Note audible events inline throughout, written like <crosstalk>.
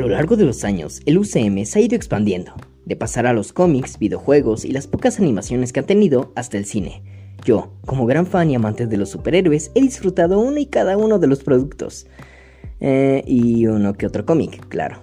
lo largo de los años, el UCM se ha ido expandiendo, de pasar a los cómics, videojuegos y las pocas animaciones que han tenido hasta el cine. Yo, como gran fan y amante de los superhéroes, he disfrutado uno y cada uno de los productos. Eh, y uno que otro cómic, claro.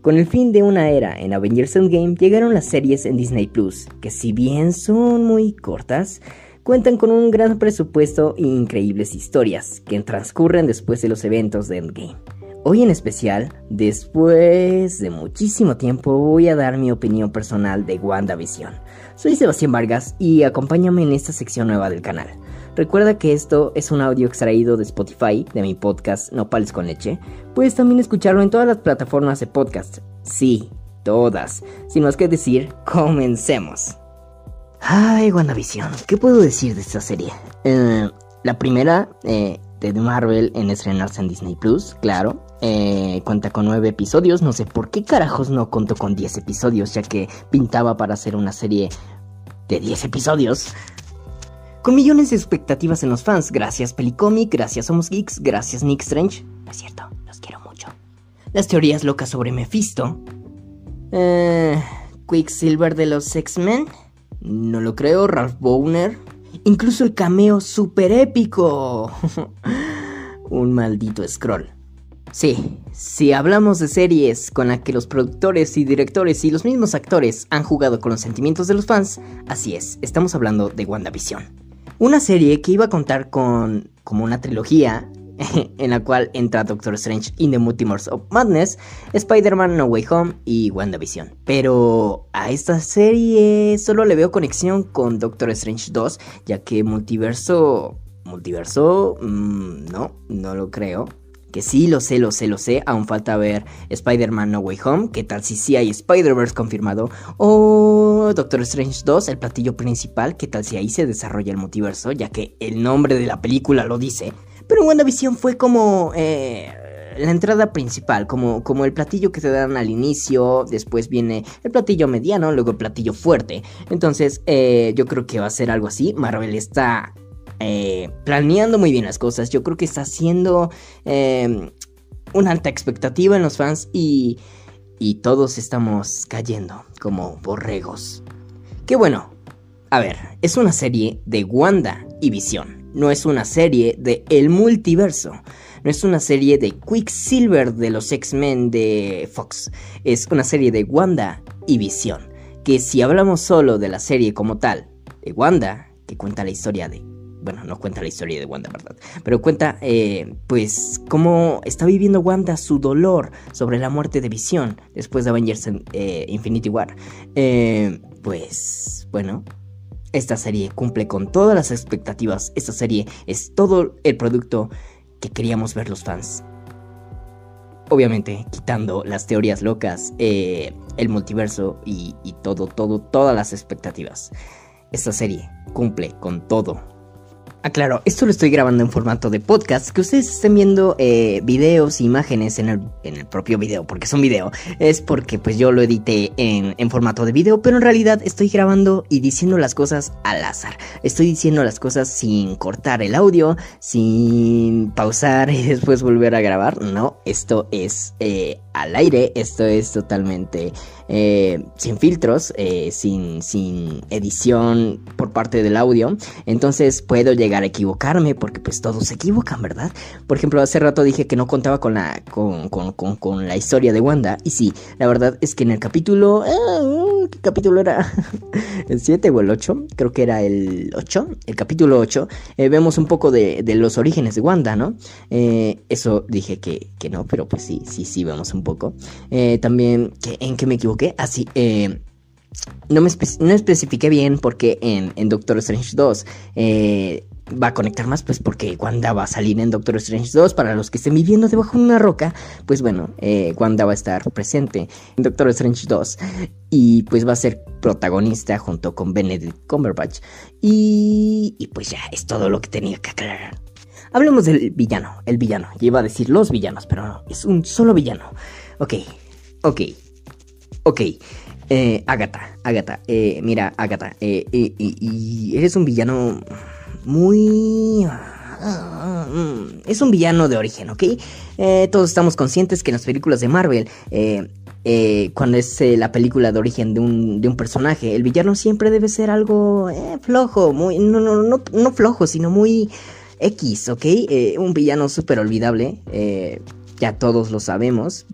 Con el fin de una era en Avengers Endgame llegaron las series en Disney Plus, que si bien son muy cortas, cuentan con un gran presupuesto e increíbles historias que transcurren después de los eventos de Endgame. Hoy en especial, después de muchísimo tiempo, voy a dar mi opinión personal de WandaVision. Soy Sebastián Vargas y acompáñame en esta sección nueva del canal. Recuerda que esto es un audio extraído de Spotify, de mi podcast Nopales con Leche. Puedes también escucharlo en todas las plataformas de podcast. Sí, todas. Sin más que decir, comencemos. Ay, WandaVision, ¿qué puedo decir de esta serie? Eh, la primera, eh, de Marvel en estrenarse en Disney Plus, claro. Eh, cuenta con nueve episodios, no sé por qué carajos no contó con 10 episodios, ya que pintaba para hacer una serie de 10 episodios. Con millones de expectativas en los fans, gracias Pelicomic, gracias Somos Geeks, gracias Nick Strange. es cierto, los quiero mucho. Las teorías locas sobre Mephisto. Eh, Quicksilver de los X-Men. No lo creo, Ralph Bowner. Incluso el cameo super épico. <laughs> Un maldito scroll. Sí, si hablamos de series con las que los productores y directores y los mismos actores han jugado con los sentimientos de los fans, así es, estamos hablando de WandaVision. Una serie que iba a contar con como una trilogía <laughs> en la cual entra Doctor Strange in the Multiverse of Madness, Spider-Man No Way Home y WandaVision. Pero a esta serie solo le veo conexión con Doctor Strange 2, ya que multiverso... Multiverso... Mm, no, no lo creo. Que sí, lo sé, lo sé, lo sé. Aún falta ver Spider-Man No Way Home. ¿Qué tal si sí hay Spider-Verse confirmado? O Doctor Strange 2, el platillo principal. ¿Qué tal si ahí se desarrolla el multiverso? Ya que el nombre de la película lo dice. Pero WandaVision fue como eh, la entrada principal, como, como el platillo que te dan al inicio, después viene el platillo mediano, luego el platillo fuerte. Entonces eh, yo creo que va a ser algo así. Marvel está eh, planeando muy bien las cosas. Yo creo que está haciendo una alta expectativa en los fans y, y todos estamos cayendo como borregos. Qué bueno. A ver, es una serie de Wanda y Visión no es una serie de El Multiverso. No es una serie de Quicksilver de los X-Men de Fox. Es una serie de Wanda y Visión. Que si hablamos solo de la serie como tal, de Wanda, que cuenta la historia de... Bueno, no cuenta la historia de Wanda, ¿verdad? Pero cuenta, eh, pues, cómo está viviendo Wanda su dolor sobre la muerte de Visión después de Avengers eh, Infinity War. Eh, pues, bueno, esta serie cumple con todas las expectativas. Esta serie es todo el producto que queríamos ver los fans. Obviamente, quitando las teorías locas, el multiverso y todo, todo, todas las expectativas. Esta serie cumple con todo Aclaro, esto lo estoy grabando en formato de podcast, que ustedes estén viendo eh, videos imágenes en el, en el, propio video, porque es un video, es porque pues yo lo edité en, en, formato de video, pero en realidad estoy grabando y diciendo las cosas al azar. Estoy diciendo las cosas sin cortar el audio, sin pausar <laughs> y después volver a grabar. No, esto es eh, al aire, esto es totalmente eh, sin filtros, eh, sin, sin edición por parte del audio. Entonces puedo llegar a equivocarme porque pues todos se equivocan, ¿verdad? Por ejemplo, hace rato dije que no contaba con la, con, con, con, la historia de Wanda. Y sí, la verdad es que en el capítulo... Ah, ¿Qué capítulo era? <laughs> ¿El 7 o el 8? Creo que era el 8. El capítulo 8. Eh, vemos un poco de, de, los orígenes de Wanda, ¿no? eso dije que, que no, pero pues sí, sí, sí, vemos un poco. también, ¿en qué me equivoqué? Así, ah, eh, no, me no especifiqué bien porque en, en Doctor Strange 2 eh, va a conectar más, pues porque Wanda va a salir en Doctor Strange 2. Para los que estén viviendo debajo de una roca, pues bueno, eh, Wanda va a estar presente en Doctor Strange 2 y pues va a ser protagonista junto con Benedict Cumberbatch. Y, y pues ya, es todo lo que tenía que aclarar. Hablemos del villano, el villano. Yo iba a decir los villanos, pero no, es un solo villano. Ok, ok. Ok, eh, Agatha, Agatha, eh, mira, Agatha, eh, y eres un villano muy mm, es un villano de origen, ¿ok? Eh, todos estamos conscientes que en las películas de Marvel, eh, eh, cuando es la película de origen de un, de un, personaje, el villano siempre debe ser algo flojo, muy, no, no, no, no flojo, sino muy X, ¿ok? un villano súper olvidable, ya todos lo sabemos.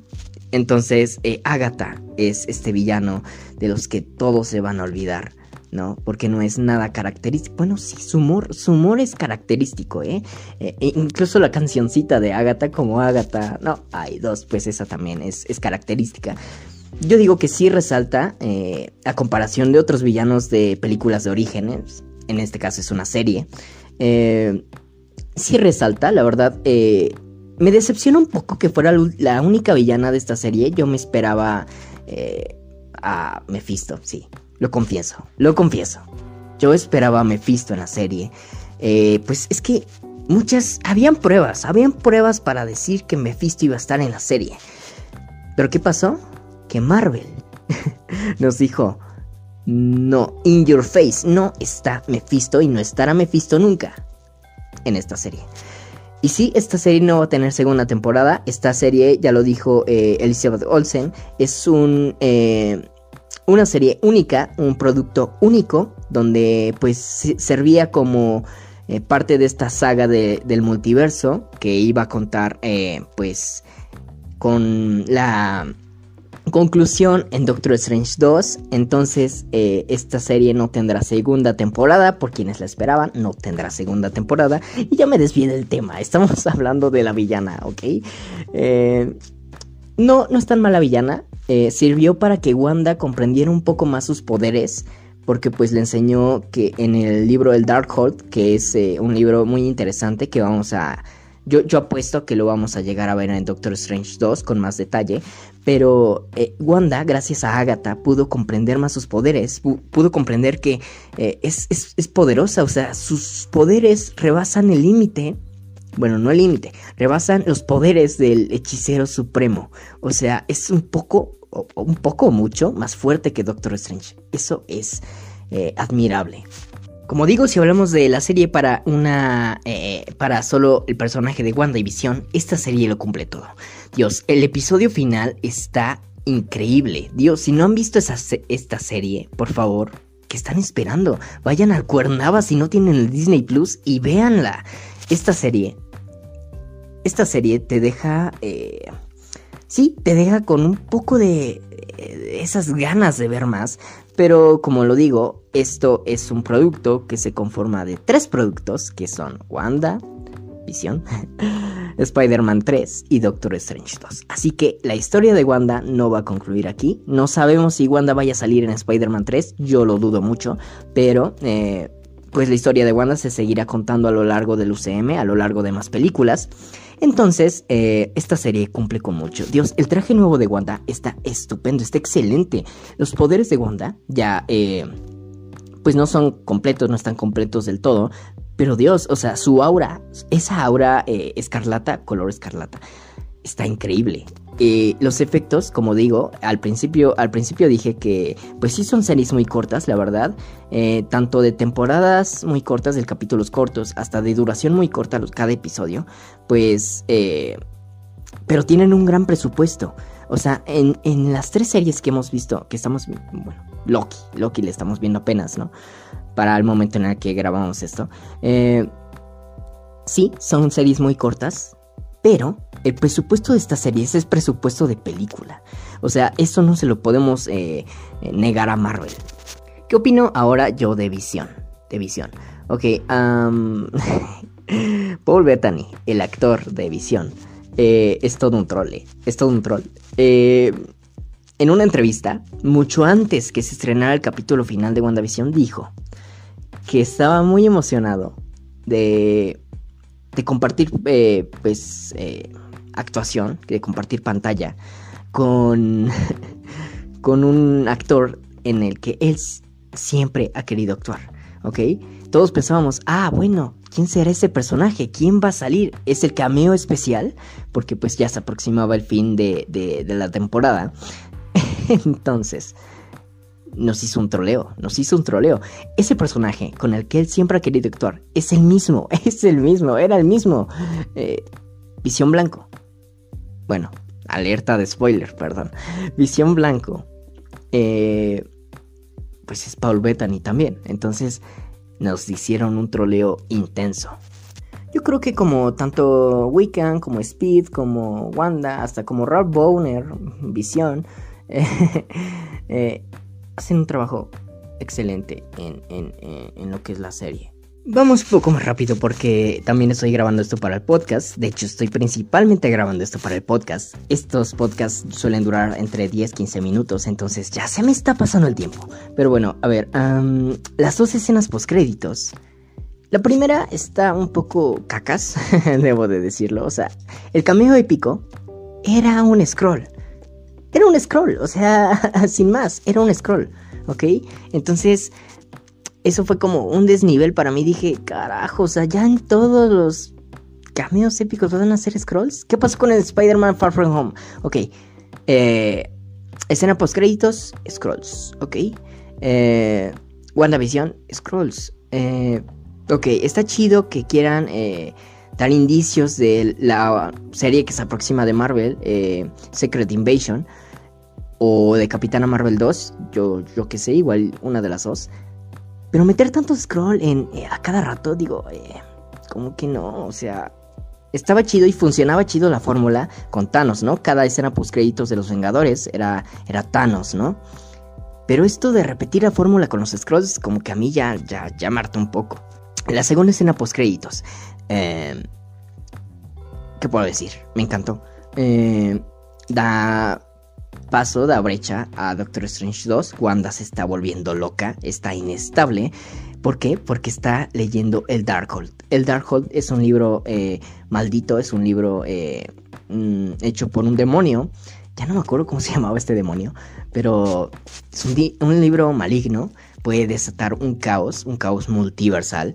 Entonces, Agatha es este villano de los que todos se van a olvidar. ¿No? Porque no es nada característico. Bueno, sí, su humor, su humor es característico, ¿eh? eh e incluso la cancioncita de Agatha como Agatha, no, hay dos, pues esa también es, es característica. Yo digo que sí resalta, eh, a comparación de otros villanos de películas de orígenes, en este caso es una serie, eh, sí resalta, la verdad, me decepciona un poco que fuera la única villana de esta serie, yo me esperaba a Mephisto, sí, lo confieso, lo confieso. Yo esperaba a Mephisto en la serie. Eh, pues es que muchas... Habían pruebas, habían pruebas para decir que Mephisto iba a estar en la serie. Pero ¿qué pasó? Que Marvel <laughs> nos dijo... No, in your face, no está Mephisto y no estará Mephisto nunca en esta serie. Y sí, esta serie no va a tener segunda temporada. Esta serie, ya lo dijo eh, Elizabeth Olsen, es un... Eh, una serie única, un producto único, donde pues servía como eh, parte de esta saga del multiverso que iba a contar eh, pues con la conclusión en Doctor Strange 2. Entonces eh, esta serie no tendrá segunda temporada, por quienes la esperaban, no tendrá segunda temporada. Y ya me desvié del tema, estamos <laughs> hablando de la villana, ¿ok? No, no es tan mala villana. Eh, sirvió para que Wanda comprendiera un poco más sus poderes, porque pues le enseñó que en el libro El Darkhold, que es eh, un libro muy interesante que vamos a... Yo, yo apuesto que lo vamos a llegar a ver en Doctor Strange 2 con más detalle, pero eh, Wanda, gracias a Agatha, pudo comprender más sus poderes, pudo comprender que es, es poderosa, o sea, sus poderes rebasan el límite bueno, no el límite, rebasan los poderes del hechicero supremo. O sea, es un poco, un poco mucho más fuerte que Doctor Strange. Eso es eh, admirable. Como digo, si hablamos de la serie para una. Eh, para solo el personaje de Wanda y Visión, esta serie lo cumple todo. Dios, el episodio final está increíble. Dios, si no han visto esta serie, por favor, ¿qué están esperando? Vayan al Cuernava si no tienen el Disney Plus y véanla. Esta serie esta serie te deja... Eh, sí, te deja con un poco de, esas ganas de ver más. Pero como lo digo, esto es un producto que se conforma de tres productos que son Wanda, Visión, <laughs> Spider-Man 3 y Doctor Strange 2. Así que la historia de Wanda no va a concluir aquí. No sabemos si Wanda vaya a salir en Spider-Man 3, yo lo dudo mucho, pero eh, pues la historia de Wanda se seguirá contando a lo largo del UCM, a lo largo de más películas. Entonces, eh, esta serie cumple con mucho. Dios, el traje nuevo de Wanda está estupendo, está excelente. Los poderes de Wanda ya, eh, pues no son completos, no están completos del todo. Pero Dios, o sea, su aura, esa aura eh, escarlata, color escarlata, está increíble. Eh, los efectos, como digo, al principio, al principio dije que pues sí son series muy cortas, la verdad. Eh, tanto de temporadas muy cortas, de capítulos cortos, hasta de duración muy corta cada episodio. Pues... Eh, pero tienen un gran presupuesto. O sea, en, en, las tres series que hemos visto, que estamos... Bueno, Loki, Loki le estamos viendo apenas, ¿no? Para el momento en el que grabamos esto. sí, son series muy cortas, pero el presupuesto de esta serie es presupuesto de película. O sea, eso no se lo podemos eh, negar a Marvel. ¿Qué opino ahora yo de Visión? De Visión. Ok, <laughs> Paul Bettany, el actor de Visión, eh, es todo un troll. Es todo un troll. Eh, en una entrevista, mucho antes que se estrenara el capítulo final de WandaVision, dijo que estaba muy emocionado de de compartir, eh, pues, eh, actuación, de compartir pantalla con, <laughs> con un actor en el que él siempre ha querido actuar, ¿ok? Todos pensábamos, ah, bueno, ¿quién será ese personaje? ¿Quién va a salir? ¿Es el cameo especial? Porque pues ya se aproximaba el fin de, de, de la temporada. <laughs> Entonces, nos hizo un troleo, nos hizo un troleo. Ese personaje con el que él siempre ha querido actuar es el mismo, <laughs> es el mismo, era el mismo. Eh, Visión Blanco. Bueno, alerta de spoiler, perdón. Visión Blanco. Eh, pues es Paul Bettany también. Entonces nos hicieron un troleo intenso. Yo creo que como tanto Wiccan, como Speed, como Wanda, hasta como Rob Bowner, Visión, <laughs> eh, hacen un trabajo excelente en, en, lo que es la serie. Vamos un poco más rápido porque también estoy grabando esto para el podcast. De hecho, estoy principalmente grabando esto para el podcast. Estos podcasts suelen durar entre 10-15 minutos, entonces ya se me está pasando el tiempo. Pero bueno, a ver, las dos escenas postcréditos. La primera está un poco cacas, <laughs> debo de decirlo. O sea, el cameo épico era un scroll. Era un scroll, o sea, <laughs> sin más, era un scroll, ¿ok? Entonces, eso fue como un desnivel para mí. Dije, carajo, o sea, ya en todos los cameos épicos van a hacer scrolls. ¿Qué pasó con el Spider-Man Far From Home? Ok, eh, escena post créditos, scrolls, ok. Eh, WandaVision, scrolls. Eh, ok, está chido que quieran eh, dar indicios de la serie que se aproxima de Marvel, eh, Secret Invasion o de Capitana Marvel 2, yo, yo que sé, igual una de las dos. Pero meter tanto scroll en eh, a cada rato, digo, eh, como que no, o sea, estaba chido y funcionaba chido la fórmula con Thanos, ¿no? Cada escena post créditos de los Vengadores era, era Thanos, ¿no? Pero esto de repetir la fórmula con los scrolls, como que a mí ya, ya, ya marta un poco. La segunda escena post créditos. Eh, ¿Qué puedo decir? Me encantó. Eh, da paso da brecha a Doctor Strange 2. Wanda se está volviendo loca, está inestable. ¿Por qué? Porque está leyendo el Darkhold. El Darkhold es un libro eh, maldito, es un libro eh, mm, hecho por un demonio. Ya no me acuerdo cómo se <laughs> llamaba este demonio, pero es un, libro maligno. Puede desatar un caos, un caos multiversal.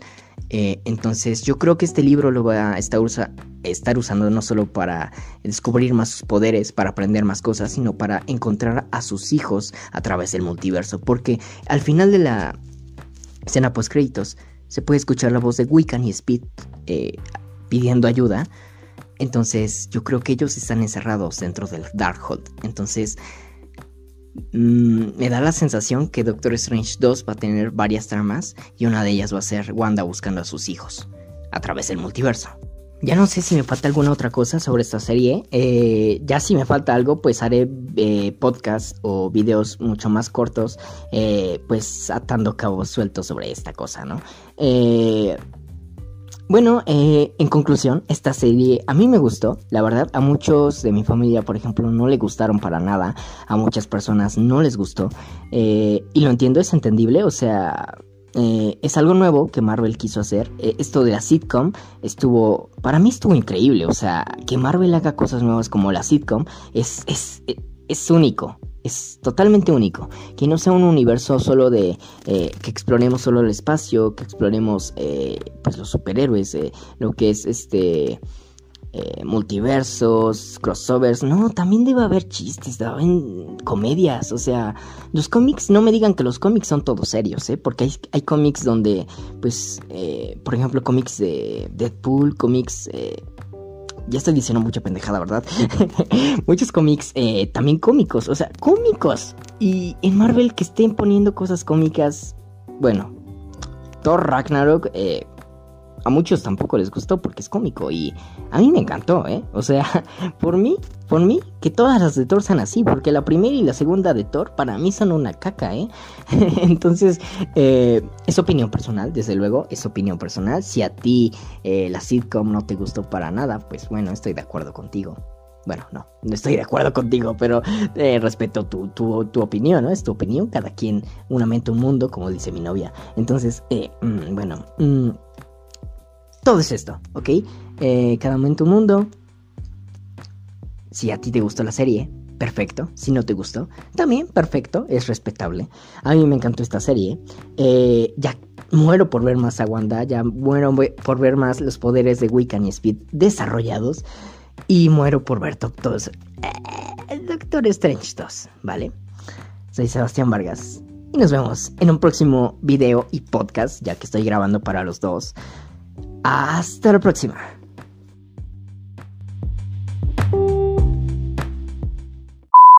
Eh, entonces yo creo que este libro lo va a estar, usando no solo para descubrir más sus poderes, para aprender más cosas, sino para encontrar a sus hijos a través del multiverso. Porque al final de la escena post créditos se puede escuchar la voz de Wiccan y Speed eh, pidiendo ayuda. Entonces yo creo que ellos están encerrados dentro del Darkhold. Entonces mm, me da la sensación que Doctor Strange 2 va a tener varias tramas y una de ellas va a ser Wanda buscando a sus hijos a través del multiverso. Ya no sé si me falta alguna otra cosa sobre esta serie. Eh, ya si me falta algo, pues haré eh, podcasts o videos mucho más cortos, eh, pues atando cabos sueltos sobre esta cosa, ¿no? Bueno, en conclusión, esta serie a mí me gustó, la verdad, a muchos de mi familia, por ejemplo, no le gustaron para nada, a muchas personas no les gustó, y lo entiendo, es entendible, o sea, eh, es algo nuevo que Marvel quiso hacer. Eh, esto de la sitcom estuvo, para mí estuvo increíble. O sea, que Marvel haga cosas nuevas como la sitcom es, es, es único. Es totalmente único. Que no sea un universo solo de eh, que exploremos solo el espacio, que exploremos pues los superhéroes, lo que es este eh, multiversos, crossovers. No, también debe haber chistes, debe haber comedias. O sea, los cómics, no me digan que los cómics son todos serios, ¿eh? Porque hay, hay cómics donde, pues, eh, por ejemplo, cómics de Deadpool, cómics... Ya estoy diciendo mucha pendejada, ¿verdad? <laughs> Muchos cómics eh, también cómicos, o sea, cómicos. Y en Marvel que estén poniendo cosas cómicas, bueno, Thor Ragnarok, eh, a muchos tampoco les gustó porque es cómico y a mí me encantó, ¿eh? O sea, <laughs> por mí, por mí, que todas las de Thor sean así, porque la primera y la segunda de Thor para mí son una caca, ¿eh? <laughs> Entonces, eh, es opinión personal, desde luego, es opinión personal. Si a ti eh, la sitcom no te gustó para nada, pues bueno, estoy de acuerdo contigo. Bueno, no, no estoy de acuerdo contigo, pero eh, respeto tu, tu, tu, opinión, ¿no? Es tu opinión, cada quien una mente, un mundo, como dice mi novia. Entonces, eh, mm, bueno, mm, todo es esto, ¿ok? Eh, cada momento un mundo. Si a ti te gustó la serie, perfecto. Si no te gustó, también perfecto, es respetable. A mí me encantó esta serie. Eh, ya muero por ver más a Wanda, ya muero por ver más los poderes de Wiccan y Speed desarrollados. Y muero por ver el eh, Doctor Strange 2, ¿vale? Soy Sebastián Vargas. y nos vemos en un próximo video y podcast, ya que estoy grabando para los dos. Hasta la próxima.